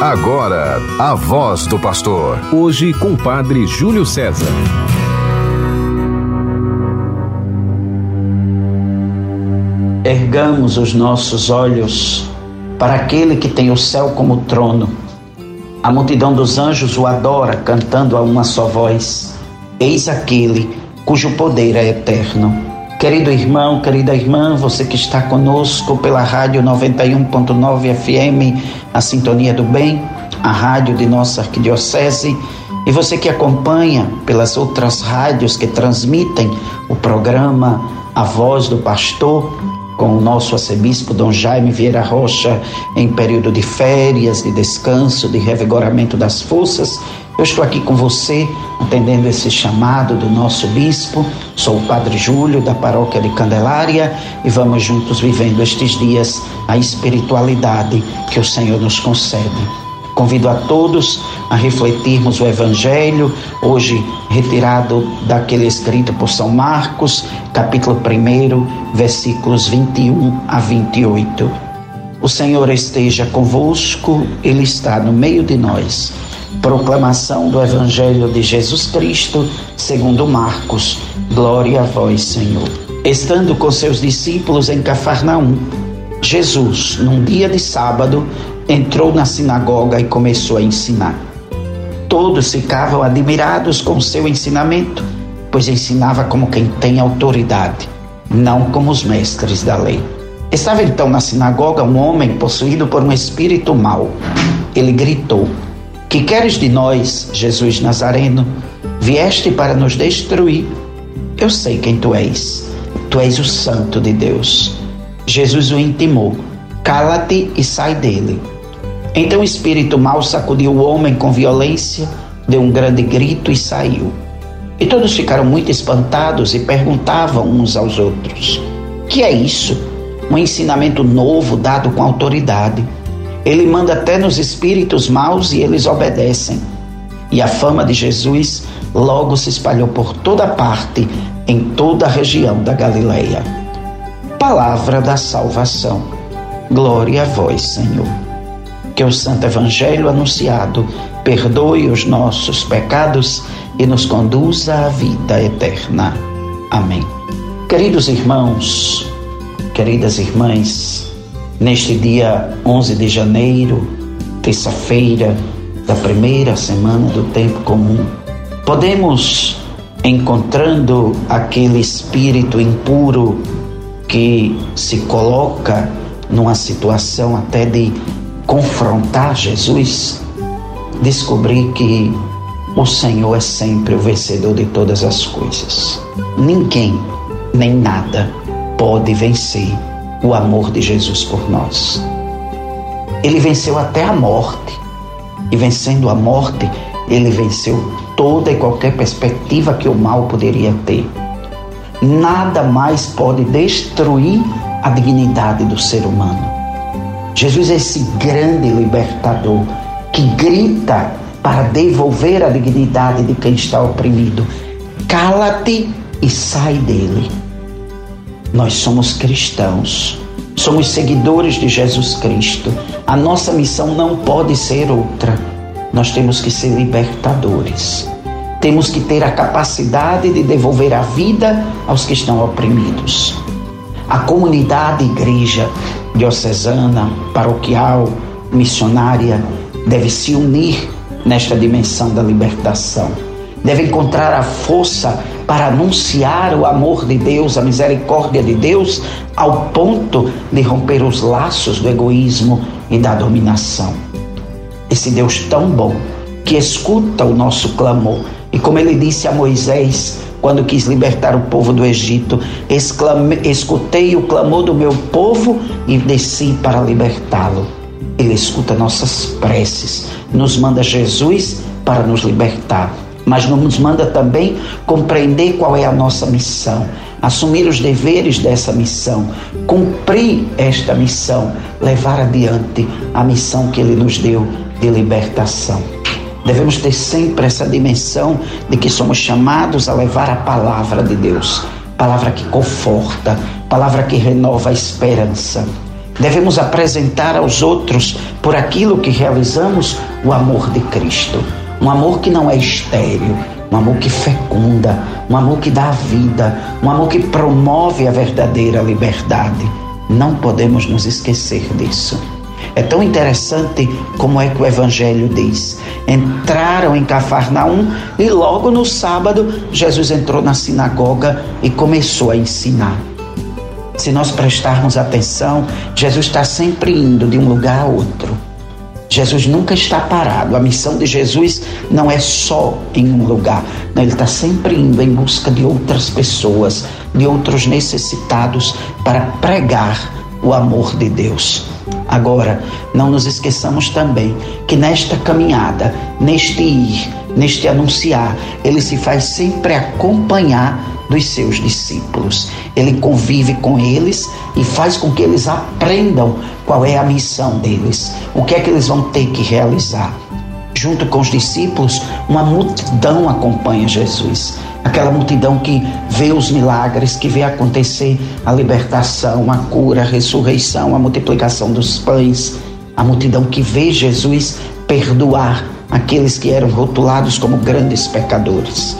Agora, a voz do pastor. Hoje com o padre Júlio César. Ergamos os nossos olhos para aquele que tem o céu como trono. A multidão dos anjos o adora, cantando a uma só voz: Eis aquele cujo poder é eterno. Querido irmão, querida irmã, você que está conosco pela Rádio 91.9 FM, a Sintonia do Bem, a rádio de nossa arquidiocese, e você que acompanha pelas outras rádios que transmitem o programa A Voz do Pastor, com o nosso arcebispo Dom Jaime Vieira Rocha em período de férias, de descanso, de revigoramento das forças eu estou aqui com você, atendendo esse chamado do nosso bispo. Sou o Padre Júlio, da paróquia de Candelária, e vamos juntos vivendo estes dias a espiritualidade que o Senhor nos concede. Convido a todos a refletirmos o Evangelho, hoje retirado daquele escrito por São Marcos, capítulo 1, versículos 21 a 28. O Senhor esteja convosco, Ele está no meio de nós. Proclamação do Evangelho de Jesus Cristo, segundo Marcos. Glória a vós, Senhor. Estando com seus discípulos em Cafarnaum, Jesus, num dia de sábado, entrou na sinagoga e começou a ensinar. Todos ficavam admirados com seu ensinamento, pois ensinava como quem tem autoridade, não como os mestres da lei. Estava então na sinagoga um homem possuído por um espírito mau. Ele gritou: que queres de nós, Jesus Nazareno? Vieste para nos destruir. Eu sei quem tu és. Tu és o Santo de Deus. Jesus o intimou: Cala-te e sai dele. Então o espírito mau sacudiu o homem com violência, deu um grande grito e saiu. E todos ficaram muito espantados e perguntavam uns aos outros: Que é isso? Um ensinamento novo dado com autoridade. Ele manda até nos espíritos maus e eles obedecem. E a fama de Jesus logo se espalhou por toda parte, em toda a região da Galileia. Palavra da salvação. Glória a vós, Senhor. Que o Santo Evangelho anunciado perdoe os nossos pecados e nos conduza à vida eterna. Amém. Queridos irmãos, queridas irmãs, neste dia 11 de janeiro, terça-feira da primeira semana do tempo comum, podemos, encontrando aquele espírito impuro que se coloca numa situação até de confrontar Jesus, descobrir que o Senhor é sempre o vencedor de todas as coisas. Ninguém, nem nada pode vencer o amor de Jesus por nós. Ele venceu até a morte. E vencendo a morte, ele venceu toda e qualquer perspectiva que o mal poderia ter. Nada mais pode destruir a dignidade do ser humano. Jesus é esse grande libertador que grita para devolver a dignidade de quem está oprimido. Cala-te e sai dele. Nós somos cristãos, somos seguidores de Jesus Cristo. A nossa missão não pode ser outra. Nós temos que ser libertadores. Temos que ter a capacidade de devolver a vida aos que estão oprimidos. A comunidade igreja diocesana, paroquial, missionária deve se unir nesta dimensão da libertação. Deve encontrar a força para anunciar o amor de Deus, a misericórdia de Deus, ao ponto de romper os laços do egoísmo e da dominação. Esse Deus tão bom que escuta o nosso clamor e, como ele disse a Moisés, quando quis libertar o povo do Egito, exclame, escutei o clamor do meu povo e desci para libertá-lo. Ele escuta nossas preces, nos manda Jesus para nos libertar mas nos manda também compreender qual é a nossa missão, assumir os deveres dessa missão, cumprir esta missão, levar adiante a missão que Ele nos deu de libertação. Devemos ter sempre essa dimensão de que somos chamados a levar a palavra de Deus, palavra que conforta, palavra que renova a esperança. Devemos apresentar aos outros, por aquilo que realizamos, o amor de Cristo. Um amor que não é estéril, um amor que fecunda, um amor que dá vida, um amor que promove a verdadeira liberdade. Não podemos nos esquecer disso. É tão interessante como é que o Evangelho diz. Entraram em Cafarnaum e logo no sábado Jesus entrou na sinagoga e começou a ensinar. Se nós prestarmos atenção, Jesus está sempre indo de um lugar a outro. Jesus nunca está parado. A missão de Jesus não é só em um lugar. Não, ele está sempre indo em busca de outras pessoas, de outros necessitados, para pregar o amor de Deus. Agora, não nos esqueçamos também que nesta caminhada, neste ir, neste anunciar, ele se faz sempre acompanhar dos seus discípulos. Ele convive com eles e faz com que eles aprendam qual é a missão deles, o que é que eles vão ter que realizar. Junto com os discípulos, uma multidão acompanha Jesus aquela multidão que vê os milagres, que vê acontecer a libertação, a cura, a ressurreição, a multiplicação dos pães, a multidão que vê Jesus perdoar aqueles que eram rotulados como grandes pecadores.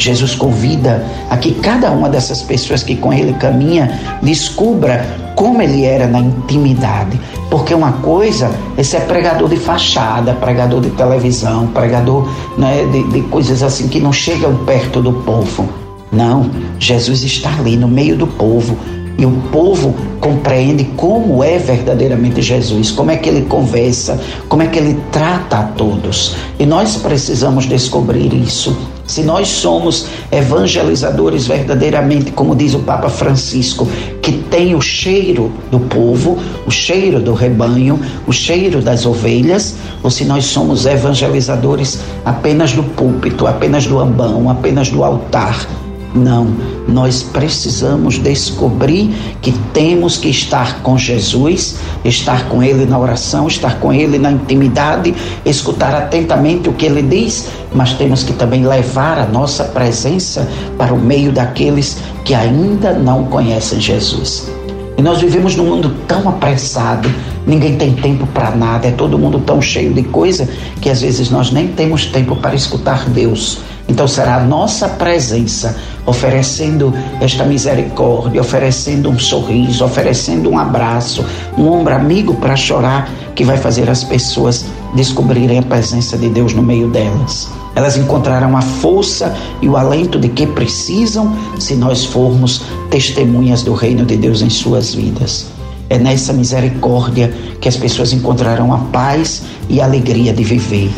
Jesus convida a que cada uma dessas pessoas que com ele caminha descubra como ele era na intimidade. Porque uma coisa é ser pregador de fachada, pregador de televisão, pregador né, de, de coisas assim que não chegam perto do povo. Não, Jesus está ali no meio do povo, e o povo compreende como é verdadeiramente Jesus, como é que ele conversa, como é que ele trata a todos. E nós precisamos descobrir isso. Se nós somos evangelizadores verdadeiramente, como diz o Papa Francisco, que tem o cheiro do povo, o cheiro do rebanho, o cheiro das ovelhas, ou se nós somos evangelizadores apenas do púlpito, apenas do ambão, apenas do altar, não, nós precisamos descobrir que temos que estar com Jesus, estar com Ele na oração, estar com Ele na intimidade, escutar atentamente o que Ele diz, mas temos que também levar a nossa presença para o meio daqueles que ainda não conhecem Jesus. E nós vivemos num mundo tão apressado, ninguém tem tempo para nada, é todo mundo tão cheio de coisa que às vezes nós nem temos tempo para escutar Deus. Então será a nossa presença oferecendo esta misericórdia, oferecendo um sorriso, oferecendo um abraço, um ombro amigo para chorar, que vai fazer as pessoas descobrirem a presença de Deus no meio delas. Elas encontrarão a força e o alento de que precisam se nós formos testemunhas do reino de Deus em suas vidas. É nessa misericórdia que as pessoas encontrarão a paz e a alegria de viver.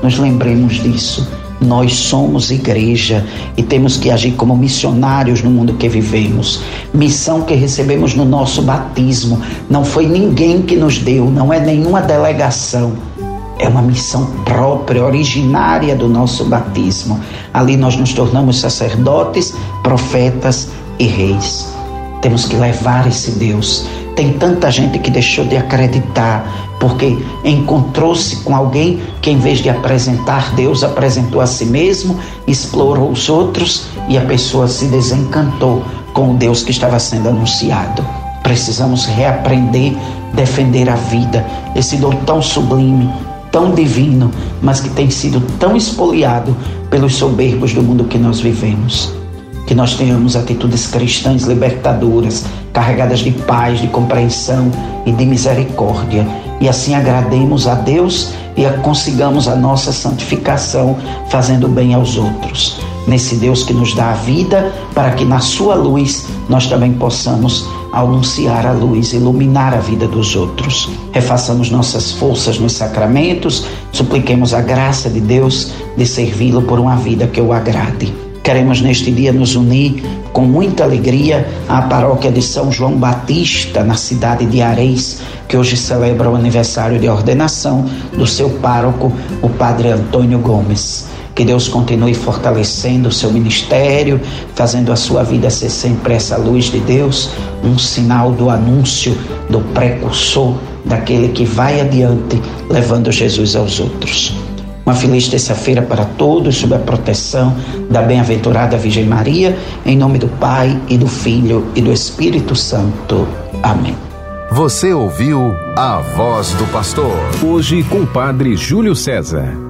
Nos lembremos disso nós somos igreja e temos que agir como missionários no mundo que vivemos. Missão que recebemos no nosso batismo. Não foi ninguém que nos deu, não é nenhuma delegação. É uma missão própria, originária do nosso batismo. Ali nós nos tornamos sacerdotes, profetas e reis. Temos que levar esse Deus. Tem tanta gente que deixou de acreditar porque encontrou-se com alguém que, em vez de apresentar Deus, apresentou a si mesmo, explorou os outros e a pessoa se desencantou com o Deus que estava sendo anunciado. Precisamos reaprender, defender a vida, esse dom tão sublime, tão divino, mas que tem sido tão espoliado pelos soberbos do mundo que nós vivemos que nós tenhamos atitudes cristãs libertadoras, carregadas de paz, de compreensão e de misericórdia, e assim agrademos a Deus e consigamos a nossa santificação, fazendo bem aos outros. Nesse Deus que nos dá a vida, para que na sua luz nós também possamos anunciar a luz, iluminar a vida dos outros. Refaçamos nossas forças nos sacramentos, supliquemos a graça de Deus de servi-lo por uma vida que o agrade. Queremos neste dia nos unir com muita alegria à paróquia de São João Batista, na cidade de Areis, que hoje celebra o aniversário de ordenação do seu pároco, o Padre Antônio Gomes. Que Deus continue fortalecendo o seu ministério, fazendo a sua vida ser sempre essa luz de Deus, um sinal do anúncio do precursor, daquele que vai adiante, levando Jesus aos outros. Uma feliz terça-feira para todos, sob a proteção da bem-aventurada Virgem Maria, em nome do Pai e do Filho e do Espírito Santo. Amém. Você ouviu a voz do pastor. Hoje com o Padre Júlio César.